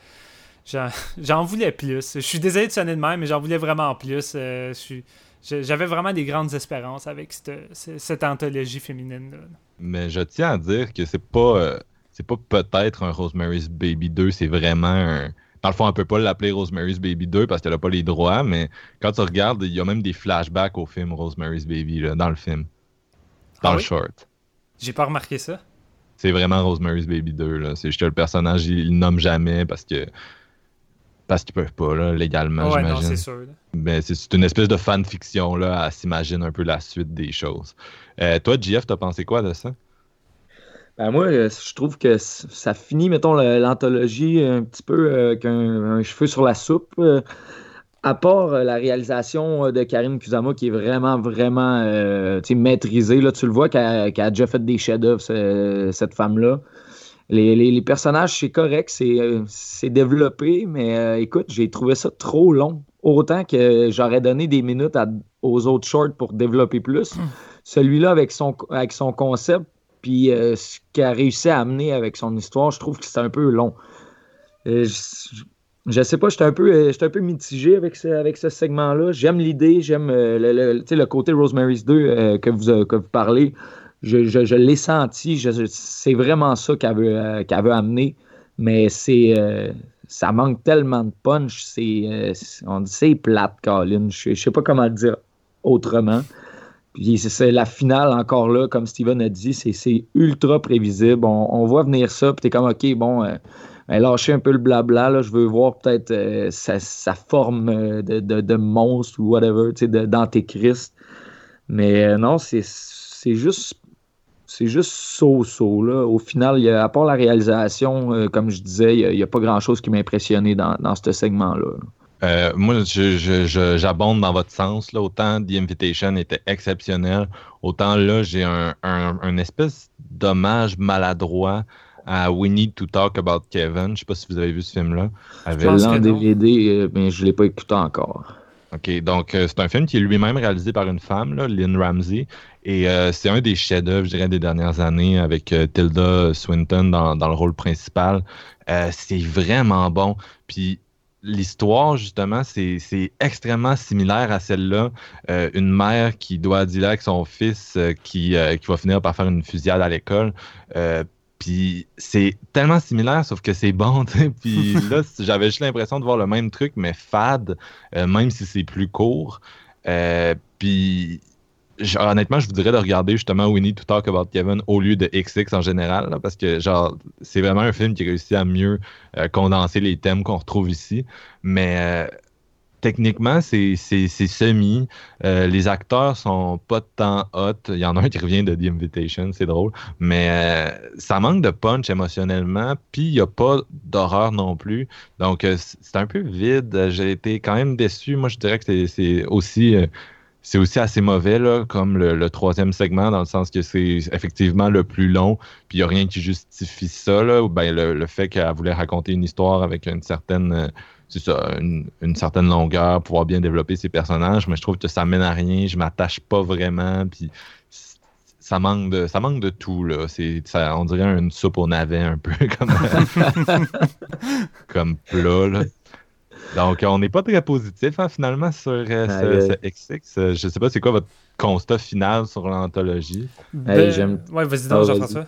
euh, j'en, voulais plus. Je suis désolé de sonner de même, mais j'en voulais vraiment plus. Euh, j'avais vraiment des grandes espérances avec cette anthologie féminine. là. Mais je tiens à dire que c'est pas euh, c'est pas peut-être un Rosemary's Baby 2, c'est vraiment un. Dans le fond, on peut pas l'appeler Rosemary's Baby 2 parce qu'elle a pas les droits, mais quand tu regardes, il y a même des flashbacks au film Rosemary's Baby, là, dans le film. Dans Ah le oui? short. J'ai pas remarqué ça. C'est vraiment Rosemary's Baby 2, là. C'est juste que le personnage, il, il nomme jamais parce que. Parce qu'ils peuvent pas, là, légalement, ouais, non, j'imagine. c'est sûr. là. Mais c'est c'est une espèce de fanfiction, là, à s'imaginer un peu la suite des choses. Euh, toi, JF, t'as pensé quoi de ça? Ben moi, euh, je trouve que ça finit, mettons, l'anthologie un petit peu euh, avec un, un cheveu sur la soupe. euh, à part euh, la réalisation euh, de Karine Kusama qui est vraiment, vraiment euh, maîtrisée. Là, tu le vois qu'elle a déjà fait des chefs-d'œuvre, ce- cette femme-là. Les, les- les personnages, c'est correct, c'est euh, développé, mais euh, écoute, j'ai trouvé ça trop long. Autant que j'aurais donné des minutes à- aux autres shorts pour développer plus. Celui-là, avec son, avec son concept, puis euh, ce qu'il a réussi à amener avec son histoire, je trouve que c'est un peu long. Euh, je, je sais pas, j'étais un peu, euh, j'étais un peu mitigé avec ce, avec ce segment-là. J'aime l'idée, j'aime le, le- le côté Rosemary's 2 euh, que, vous, que vous parlez. Je, je- l'ai senti. c'est vraiment ça qu'elle veut, qu'elle veut amener. Mais c'est, ça manque tellement de punch. C'est, c'est- on dit c'est plate, Colin. Je, je sais pas comment le dire autrement. C'est la finale encore là, comme Steven a dit, c'est ultra prévisible. On, on voit venir ça, puis t'es comme OK, bon, euh, ben, lâchez un peu le blabla. Là, je veux voir peut-être euh, sa, forme euh, de, monstre ou whatever, tu sais, d'antéchrist. Mais euh, non, c'est juste. C'est juste so-so. Là. Au final, à part la réalisation, comme je disais, il n'y a, pas grand-chose qui m'a impressionné dans, dans ce segment-là. Euh, moi, je- je- je- j'abonde dans votre sens. Là. Autant The Invitation était exceptionnel, autant là, j'ai un, un- un espèce d'hommage maladroit à We Need to Talk About Kevin. Je sais pas si vous avez vu ce film-là. Je pense en. DVD, euh, mais je ne l'ai pas écouté encore. OK, donc euh, c'est un film qui est lui-même réalisé par une femme, là, Lynn Ramsey, et euh, c'est un des chefs-d'œuvre, je dirais, des dernières années avec euh, Tilda Swinton dans, dans le rôle principal. Euh, c'est vraiment bon. Puis l'histoire, justement, c'est extrêmement similaire à celle-là. Euh, une mère qui doit dealer avec son fils euh, qui, euh, qui, va finir par faire une fusillade à l'école. puis c'est tellement similaire, sauf que c'est bon. Puis là, j'avais juste l'impression de voir le même truc, mais fade, même si c'est plus court. puis honnêtement, je vous dirais de regarder justement We Need to Talk About Kevin au lieu de XX en général, parce que genre c'est vraiment un film qui réussit à mieux euh, condenser les thèmes qu'on retrouve ici. Mais euh, techniquement, c'est semi. Euh, les acteurs sont pas tant hot. Il y en a un qui revient de The Invitation, c'est drôle. Mais ça manque de punch émotionnellement. Puis il n'y a pas d'horreur non plus. Donc c'est un peu vide. J'ai été quand même déçu. Moi, je dirais que c'est aussi c'est aussi assez mauvais, là, comme le, troisième segment, dans le sens que c'est effectivement le plus long, puis il n'y a rien qui justifie ça, là, ou ben, le, fait qu'elle voulait raconter une histoire avec une certaine, euh, c'est ça, une, certaine longueur, pouvoir bien développer ses personnages, mais je trouve que ça mène à rien, je m'attache pas vraiment, puis ça manque de ça manque de tout là on dirait une soupe au navet un peu comme comme plat là. Donc, on n'est pas très positif hein, finalement sur euh, ce, XX. Euh, je ne sais pas, c'est quoi votre constat final sur l'anthologie? Ben, ouais, vas-y donc, ah, Jean-François.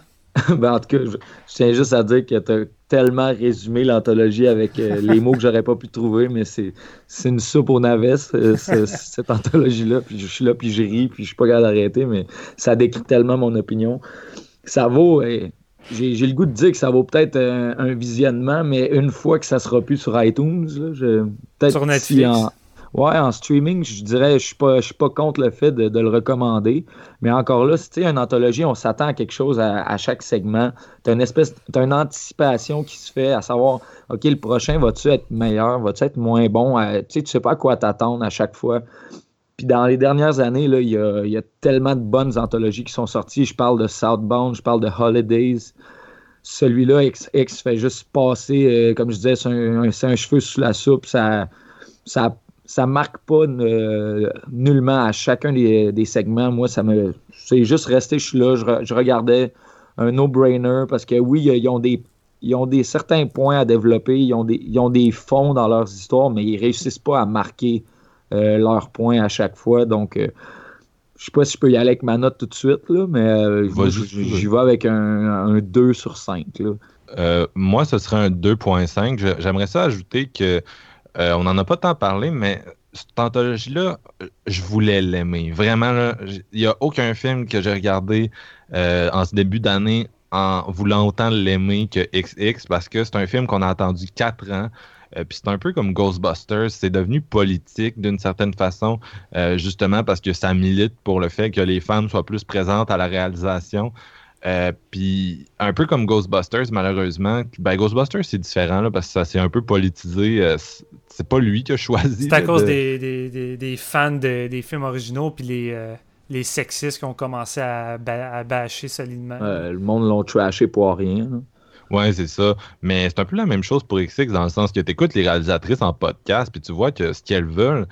ben, en tout cas, je, tiens juste à dire que tu as tellement résumé l'anthologie avec euh, les mots que j'aurais pas pu trouver, mais c'est une soupe au navet, cette anthologie-là. Puis je suis là, puis je ris, puis je suis pas capable d'arrêter, mais ça décrit tellement mon opinion. Ça vaut, j'ai le goût de dire que ça vaut peut-être un, visionnement, mais une fois que ça sera plus sur iTunes, peut-être sur Netflix. en, ouais, en streaming, je dirais, je suis pas, suis pas contre le fait de, le recommander. Mais encore là, si tu une anthologie, on s'attend à quelque chose à, chaque segment. Tu as une espèce, as une anticipation qui se fait à savoir, OK, le prochain va-tu être meilleur, va-tu être moins bon? tu sais, tu sais pas à quoi t'attendre à chaque fois. Puis dans les dernières années, il, y a, tellement de bonnes anthologies qui sont sorties. Je parle de Southbound, je parle de Holidays. Celui-là, X, fait juste passer, euh, comme je disais, c'est un, cheveu sous la soupe. Ça, ça, ça marque pas nullement à chacun des, segments. Moi, ça me. C'est juste resté, je suis là, je, regardais un no-brainer parce que oui, ils ont des. Ils ont des certains points à développer, ils ont des, ils ont des fonds dans leurs histoires, mais ils réussissent pas à marquer euh, leurs points à chaque fois. Donc, euh, je sais pas si je peux y aller avec ma note tout de suite, là, mais euh, j'y vais avec un, 2 sur 5. moi, ce serait un 2.5. J'aimerais ça ajouter que on n'en a pas tant parlé, mais cette anthologie-là, je voulais l'aimer. Vraiment, il n'y a aucun film que j'ai regardé en ce début d'année en voulant autant l'aimer que XX parce que c'est un film qu'on a attendu 4 ans. Euh, puis c'est un peu comme Ghostbusters, c'est devenu politique d'une certaine façon, euh, justement parce que ça milite pour le fait que les femmes soient plus présentes à la réalisation. Euh, puis un peu comme Ghostbusters, malheureusement, ben Ghostbusters c'est différent là, parce que ça s'est un peu politisé. c'est pas lui qui a choisi. C'est à cause des, des, des, fans des films originaux puis les, les sexistes qui ont commencé à, à bâcher solidement. le monde l'ont trashé pour rien. Ouais, c'est ça. Mais c'est un peu la même chose pour XX dans le sens que tu écoutes les réalisatrices en podcast, puis tu vois que ce qu'elles veulent,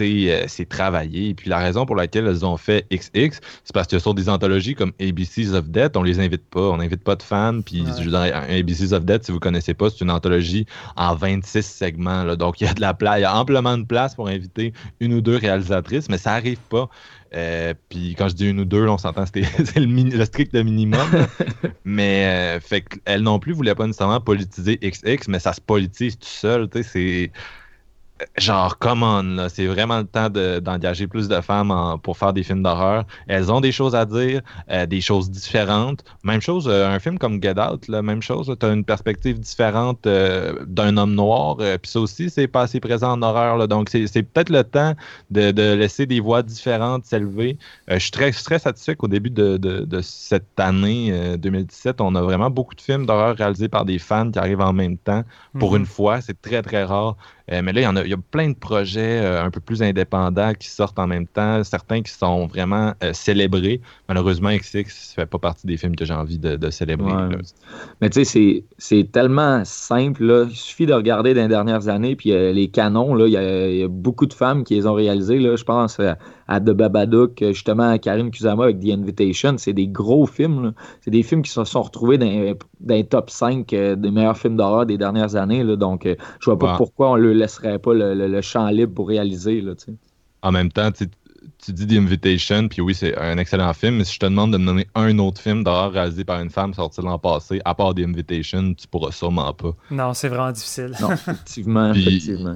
euh, c'est travailler. Puis la raison pour laquelle elles ont fait XX, c'est parce que sur des anthologies comme ABCs of Death, on les invite pas. On n'invite pas de fans. Puis ABCs of Death, si vous connaissez pas, c'est une anthologie en 26 segments. Là. Donc il y a de la place, il y a amplement de place pour inviter une ou deux réalisatrices, mais ça arrive pas. Euh, puis quand je dis une ou deux, on s'entend, c'était le, le, strict minimum. mais euh, fait qu'elle non plus voulait pas nécessairement politiser XX, mais ça se politise tout seul. C'est genre, come on, là, c'est vraiment le temps d'engager plus de femmes pour faire des films d'horreur. Elles ont des choses à dire, euh, des choses différentes. Même chose, euh, un film comme Get Out, là, même chose, tu as une perspective différente euh, d'un homme noir. Puis ça aussi, c'est pas assez présent en horreur. Là, donc, c'est peut-être le temps de, laisser des voix différentes s'élever. je suis très, très satisfait qu'au début de, de, cette année 2017, on a vraiment beaucoup de films d'horreur réalisés par des fans qui arrivent en même temps. Pour mm-hmm. une fois, c'est très, très rare. Euh, mais là, il y, en a, il y a plein de projets euh, un peu plus indépendants qui sortent en même temps, certains qui sont vraiment euh, célébrés. Malheureusement, XX ne fait pas partie des films que j'ai envie de, célébrer. Mais tu sais, c'est tellement simple. Là. Il suffit de regarder dans les dernières années, puis les canons, là, il, y a, beaucoup de femmes qui les ont réalisés. Là. Je pense à The Babadook, justement à Karim Kusama avec The Invitation. C'est des gros films. C'est des films qui se sont retrouvés dans, les top 5 des meilleurs films d'horreur des dernières années. Là. Donc, je vois pas pourquoi on ne le laisserait pas le, champ libre pour réaliser. Là, en même temps, tu dis The Invitation, puis oui, c'est un excellent film, mais si je te demande de me nommer un autre film d'horreur réalisé par une femme sorti l'an passé, à part The Invitation, tu pourras sûrement pas. Non, c'est vraiment difficile. Non, effectivement,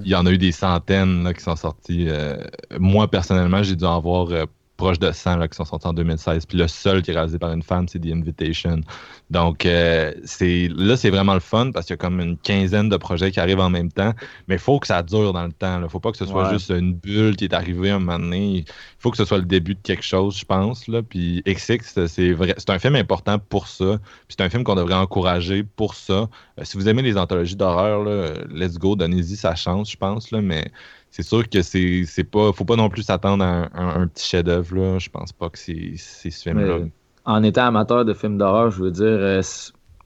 Il y en a eu des centaines là, qui sont sortis. Euh, moi, personnellement, j'ai dû en voir euh, proche de 100 là, qui sont sortis en 2016. Puis le seul qui est réalisé par une femme, c'est The Invitation. Donc euh, c'est là, c'est vraiment le fun parce qu'il y a comme une quinzaine de projets qui arrivent en même temps. Mais il faut que ça dure dans le temps. Il ne faut pas que ce soit juste une bulle qui est arrivée un moment donné. Il faut que ce soit le début de quelque chose, je pense. Là. Puis XX, c'est vrai. C'est un film important pour ça. Puis c'est un film qu'on devrait encourager pour ça. Euh, si vous aimez les anthologies d'horreur, let's go, donnez-y sa chance, je pense. Là, mais c'est sûr que c'est, c'est pas. Faut pas non plus s'attendre à un, petit chef-d'œuvre. Je pense pas que c'est, ce film-là. En étant amateur de films d'horreur, je veux dire, euh,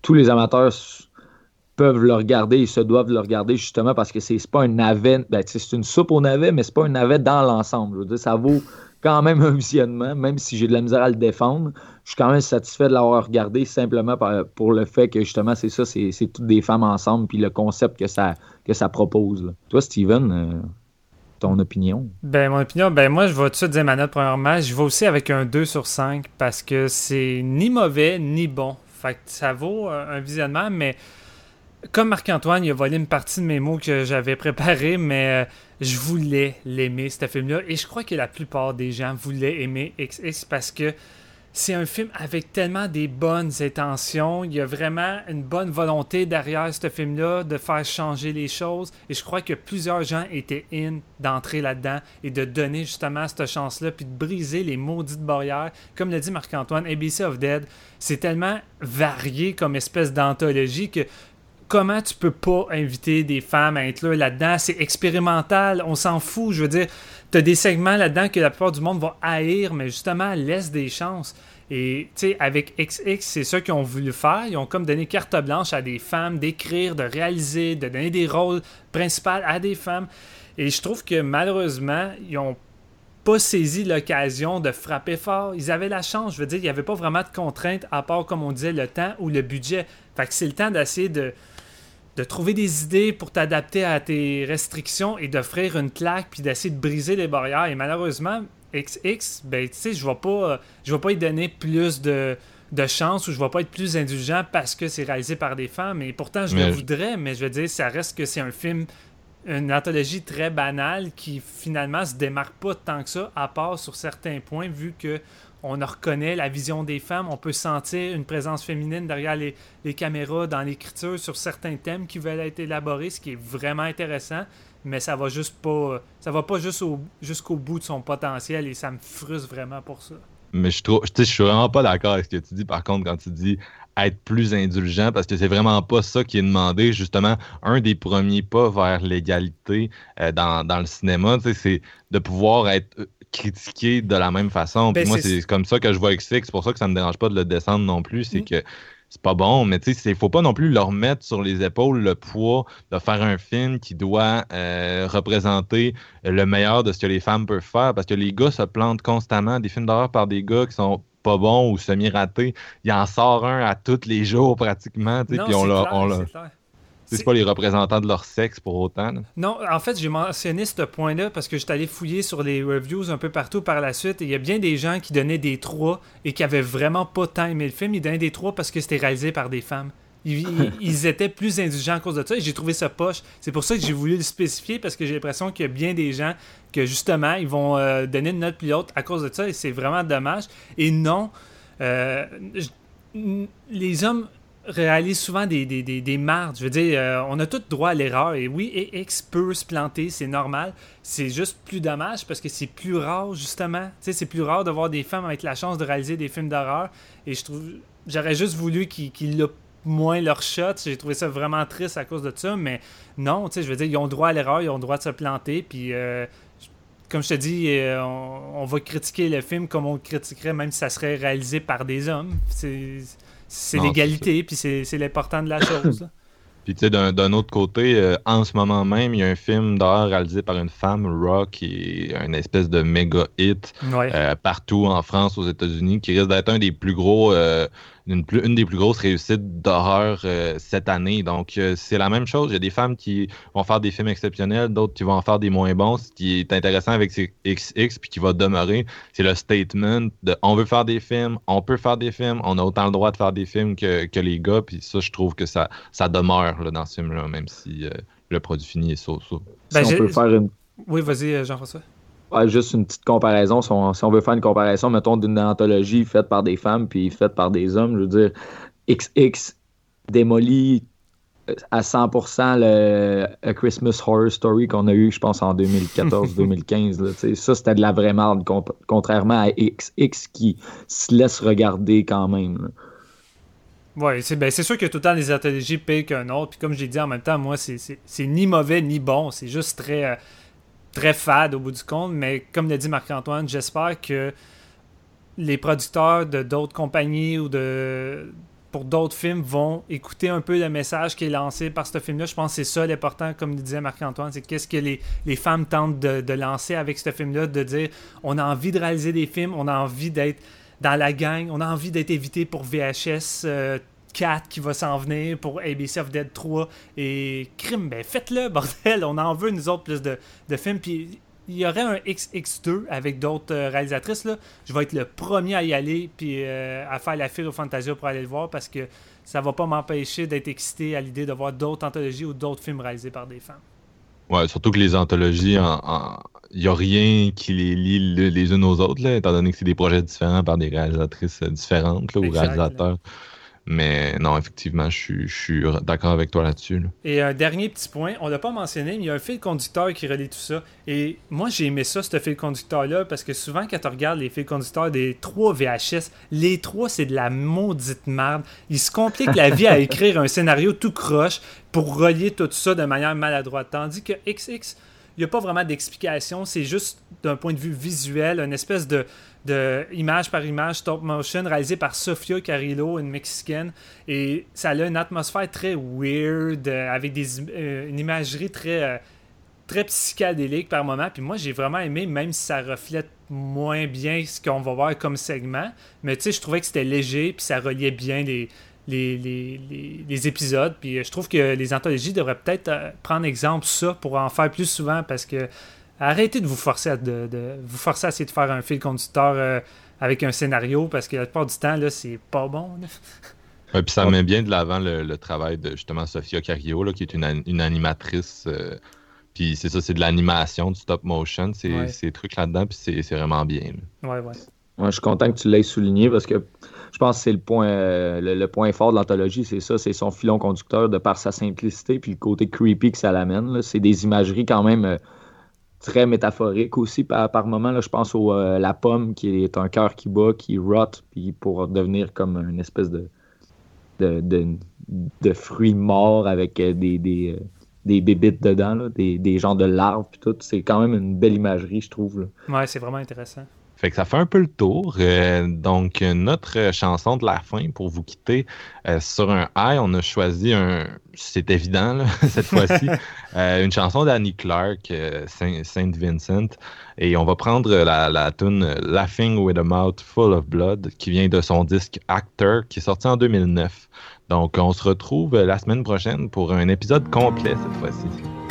tous les amateurs peuvent le regarder, ils se doivent le regarder justement parce que c'est, c'est pas un navet. Ben, c'est une soupe au navet, mais c'est pas un navet dans l'ensemble. Je veux dire, ça vaut quand même un visionnement, même si j'ai de la misère à le défendre. Je suis quand même satisfait de l'avoir regardé simplement pour le fait que justement, c'est ça, c'est, c'est toutes des femmes ensemble, puis le concept que ça, que ça propose. Toi, Steven, euh, opinion? Ben, mon opinion, ben moi, je vais tout de suite dire ma note premièrement. Je vais aussi avec un 2 sur 5 parce que c'est ni mauvais ni bon. Fait que ça vaut un visionnement, mais comme Marc-Antoine, il a volé une partie de mes mots que j'avais préparés, mais euh, je voulais l'aimer, ce film-là. Et je crois que la plupart des gens voulaient aimer XX parce que c'est un film avec tellement des bonnes intentions. Il y a vraiment une bonne volonté derrière ce film-là de faire changer les choses. Et je crois que plusieurs gens étaient in d'entrer là-dedans et de donner justement cette chance-là, puis de briser les maudites barrières. Comme l'a dit Marc-Antoine, ABC of Dead, c'est tellement varié comme espèce d'anthologie que comment tu peux pas inviter des femmes à être là là-dedans? C'est expérimental, on s'en fout. Je veux dire, tu as des segments là-dedans que la plupart du monde va haïr, mais justement, laisse des chances. Et tu sais, avec XX, c'est ça qu'ils ont voulu faire. Ils ont comme donné carte blanche à des femmes d'écrire, de réaliser, de donner des rôles principaux à des femmes. Et je trouve que malheureusement, ils ont pas saisi l'occasion de frapper fort. Ils avaient la chance, je veux dire, il n'y avait pas vraiment de contraintes à part, comme on disait, le temps ou le budget. Fait que c'est le temps d'essayer de, de trouver des idées pour t'adapter à tes restrictions et d'offrir une claque puis d'essayer de briser les barrières. Et malheureusement, XX, ben, tu sais, je vais pas, je vais pas y donner plus de, de chance ou je vais pas être plus indulgent parce que c'est réalisé par des femmes. Et pourtant, je le voudrais, mais je veux dire, ça reste que c'est un film, une anthologie très banale qui finalement se démarque pas tant que ça, à part sur certains points, vu que on reconnaît la vision des femmes, on peut sentir une présence féminine derrière les, caméras, dans l'écriture, sur certains thèmes qui veulent être élaborés, ce qui est vraiment intéressant, mais ça va juste pas ça va pas juste jusqu'au bout de son potentiel et ça me frustre vraiment pour ça. Mais je trouve je suis vraiment pas d'accord avec ce que tu dis par contre quand tu dis être plus indulgent parce que c'est vraiment pas ça qui est demandé. Justement, un des premiers pas vers l'égalité euh, dans, dans, le cinéma, c'est de pouvoir être critiquer de la même façon. Puis ben, moi, c'est comme ça que je vois XX. C'est pour ça que ça me dérange pas de le descendre non plus. C'est mm. que c'est pas bon, mais tu sais, il faut pas non plus leur mettre sur les épaules le poids de faire un film qui doit euh, représenter le meilleur de ce que les femmes peuvent faire parce que les gars se plantent constamment. Des films d'horreur par des gars qui sont pas bons ou semi-ratés. Il en sort un à tous les jours pratiquement. Puis on l'a c'est pas les représentants de leur sexe pour autant. Non, en fait, j'ai mentionné ce point-là parce que j'étais allé fouiller sur les reviews un peu partout par la suite et il y a bien des gens qui donnaient des 3 et qui avaient vraiment pas tant aimé le film. Ils donnaient des 3 parce que c'était réalisé par des femmes. Ils, étaient plus indulgents à cause de ça et j'ai trouvé ça poche. C'est pour ça que j'ai voulu le spécifier parce que j'ai l'impression qu'il y a bien des gens que justement ils vont euh, donner une note plus haute à cause de ça et c'est vraiment dommage. Et non, euh, les hommes réalise souvent des, des, des, mardes. Je veux dire, euh, on a tout droit à l'erreur. Et oui, X peut se planter, c'est normal. C'est juste plus dommage parce que c'est plus rare, justement. Tu sais, c'est plus rare de voir des femmes avec la chance de réaliser des films d'horreur. Et je trouve. J'aurais juste voulu qu'ils qu moins leur shot. J'ai trouvé ça vraiment triste à cause de ça. Mais non, tu sais, je veux dire, ils ont droit à l'erreur, ils ont droit de se planter. Puis. Euh, comme je te dis, euh, on, on, va critiquer le film comme on le critiquerait même si ça serait réalisé par des hommes. C'est c'est l'égalité, puis c'est l'important de la chose. Puis, tu sais, d'un autre côté, euh, en ce moment même, il y a un film d'horreur réalisé par une femme, Rock, qui est une espèce de méga hit euh, partout en France, aux États-Unis, qui risque d'être un des plus gros, euh, une, une, des plus grosses réussites d'horreur euh, cette année. Donc, euh, c'est la même chose. Il y a des femmes qui vont faire des films exceptionnels, d'autres qui vont en faire des moins bons. Ce qui est intéressant avec ces XX, puis qui va demeurer, c'est le statement de on veut faire des films, on peut faire des films, on a autant le droit de faire des films que, que les gars. Puis ça, je trouve que ça, ça demeure là, dans ce film-là, même si euh, le produit fini est so-so. Ben, si on peut faire une... Oui, vas-y, Jean-François juste une petite comparaison. Si on, veut faire une comparaison, mettons, d'une anthologie faite par des femmes puis faite par des hommes, je veux dire, XX démolit euh, à 100% le A Christmas Horror Story qu'on a eu, je pense, en 2014-2015. ça, c'était de la vraie merde, contrairement à XX qui se laisse regarder quand même. Oui, c'est ben, sûr que tout le temps les anthologies payent qu'un autre. Puis comme je l'ai dit en même temps, moi, c'est ni mauvais ni bon. C'est juste très. Euh, très fade au bout du compte, mais comme l'a dit Marc-Antoine, j'espère que les producteurs de d'autres compagnies ou de pour d'autres films vont écouter un peu le message qui est lancé par ce film-là. Je pense que c'est ça l'important, comme disait Marc-Antoine, c'est qu'est-ce que les, femmes tentent de, de lancer avec ce film-là, de dire on a envie de réaliser des films, on a envie d'être dans la gang, on a envie d'être évité pour VHS euh, 4 qui va s'en venir pour ABC of Dead 3 et Crime, ben faites-le, bordel, on en veut nous autres plus de, de films. Puis il y aurait un XX2 avec d'autres euh, réalisatrices. Là. Je vais être le premier à y aller puis euh, à faire la file au Fantasia pour aller le voir parce que ça va pas m'empêcher d'être excité à l'idée de voir d'autres anthologies ou d'autres films réalisés par des femmes. Ouais, surtout que les anthologies, il n'y a rien qui les lie les unes aux autres, là, étant donné que c'est des projets différents par des réalisatrices différentes ou réalisateurs. Mais non, effectivement, je suis, d'accord avec toi là-dessus. Et un dernier petit point, on l'a pas mentionné, mais il y a un fil conducteur qui relie tout ça. Et moi, j'ai aimé ça, ce fil conducteur-là, parce que souvent, quand tu regardes les fils conducteurs des trois VHS, les trois, c'est de la maudite merde. Ils se compliquent la vie à écrire un scénario tout croche pour relier tout ça de manière maladroite. Tandis que XX, il n'y a pas vraiment d'explication, c'est juste d'un point de vue visuel, une espèce de de image par image, stop motion, réalisé par Sofia Carillo, une mexicaine. Et ça a une atmosphère très weird, euh, avec des, euh, une imagerie très, euh, très psychédélique par moment. Puis moi, j'ai vraiment aimé, même si ça reflète moins bien ce qu'on va voir comme segment. Mais tu sais, je trouvais que c'était léger, puis ça reliait bien les, les, les, les, épisodes. Puis je trouve que les anthologies devraient peut-être prendre exemple ça pour en faire plus souvent parce que arrêtez de vous forcer à, de, vous forcer à essayer de faire un fil conducteur euh, avec un scénario parce que la plupart du temps, là, c'est pas bon. puis ça met bien de l'avant le, travail de justement Sofia Cario, qui est une, une animatrice. Euh, puis c'est ça, c'est de l'animation, du stop motion, c'est ces trucs là-dedans, puis c'est vraiment bien. Ouais, ouais. je suis content que tu l'aies souligné parce que je pense que c'est le point, euh, le, point fort de l'anthologie, c'est ça, c'est son filon conducteur de par sa simplicité puis le côté creepy que ça l'amène. C'est des imageries quand même très métaphorique aussi par, par moment. Je pense au euh, la pomme qui est un cœur qui bat, qui rot, puis pour devenir comme une espèce de, fruit mort avec euh, des, des, euh, bébites dedans, des genres de larves, puis tout. C'est quand même une belle imagerie, je trouve. Là. Ouais, c'est vraiment intéressant. Fait que ça fait un peu le tour. Euh, donc, notre chanson de la fin pour vous quitter euh, sur un high, on a choisi un. C'est évident, là, cette fois-ci. Euh, une chanson d'Annie Clark, Saint Vincent. Et on va prendre la, la tune Laughing with a Mouth Full of Blood, qui vient de son disque Actor, qui est sorti en 2009. Donc, on se retrouve la semaine prochaine pour un épisode complet cette fois-ci.